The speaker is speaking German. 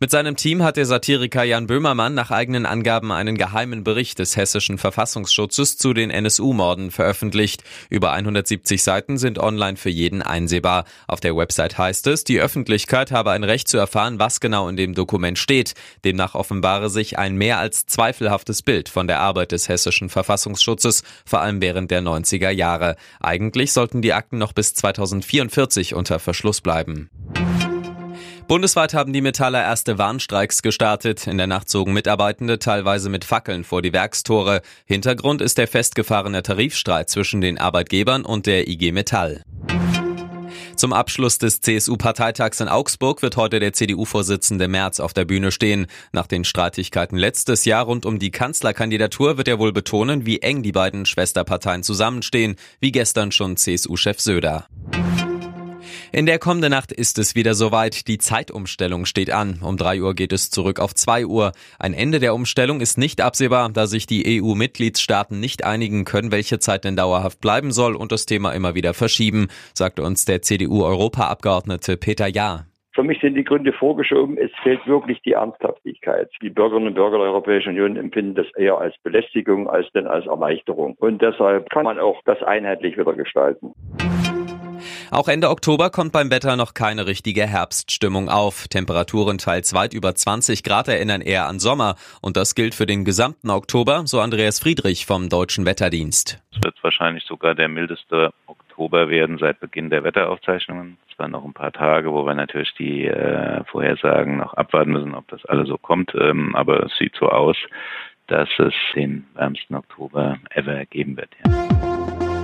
Mit seinem Team hat der Satiriker Jan Böhmermann nach eigenen Angaben einen geheimen Bericht des hessischen Verfassungsschutzes zu den NSU-Morden veröffentlicht. Über 170 Seiten sind online für jeden einsehbar. Auf der Website heißt es, die Öffentlichkeit habe ein Recht zu erfahren, was genau in dem Dokument steht. Demnach offenbare sich ein mehr als zweifelhaftes Bild von der Arbeit des hessischen Verfassungsschutzes, vor allem während der 90er Jahre. Eigentlich sollten die Akten noch bis 2044 unter Verschluss bleiben. Bundesweit haben die Metaller erste Warnstreiks gestartet. In der Nacht zogen Mitarbeitende teilweise mit Fackeln vor die Werkstore. Hintergrund ist der festgefahrene Tarifstreit zwischen den Arbeitgebern und der IG Metall. Zum Abschluss des CSU-Parteitags in Augsburg wird heute der CDU-Vorsitzende Merz auf der Bühne stehen. Nach den Streitigkeiten letztes Jahr rund um die Kanzlerkandidatur wird er wohl betonen, wie eng die beiden Schwesterparteien zusammenstehen, wie gestern schon CSU-Chef Söder. In der kommenden Nacht ist es wieder soweit. Die Zeitumstellung steht an. Um drei Uhr geht es zurück auf zwei Uhr. Ein Ende der Umstellung ist nicht absehbar, da sich die EU-Mitgliedstaaten nicht einigen können, welche Zeit denn dauerhaft bleiben soll und das Thema immer wieder verschieben, sagte uns der CDU-Europaabgeordnete Peter Jahr. Für mich sind die Gründe vorgeschoben. Es fehlt wirklich die Ernsthaftigkeit. Die Bürgerinnen und Bürger der Europäischen Union empfinden das eher als Belästigung als denn als Erleichterung. Und deshalb kann man auch das einheitlich wieder gestalten. Auch Ende Oktober kommt beim Wetter noch keine richtige Herbststimmung auf. Temperaturen teils weit über 20 Grad erinnern eher an Sommer. Und das gilt für den gesamten Oktober, so Andreas Friedrich vom Deutschen Wetterdienst. Es wird wahrscheinlich sogar der mildeste Oktober werden seit Beginn der Wetteraufzeichnungen. Es waren noch ein paar Tage, wo wir natürlich die äh, Vorhersagen noch abwarten müssen, ob das alles so kommt. Ähm, aber es sieht so aus, dass es den wärmsten Oktober ever geben wird. Ja.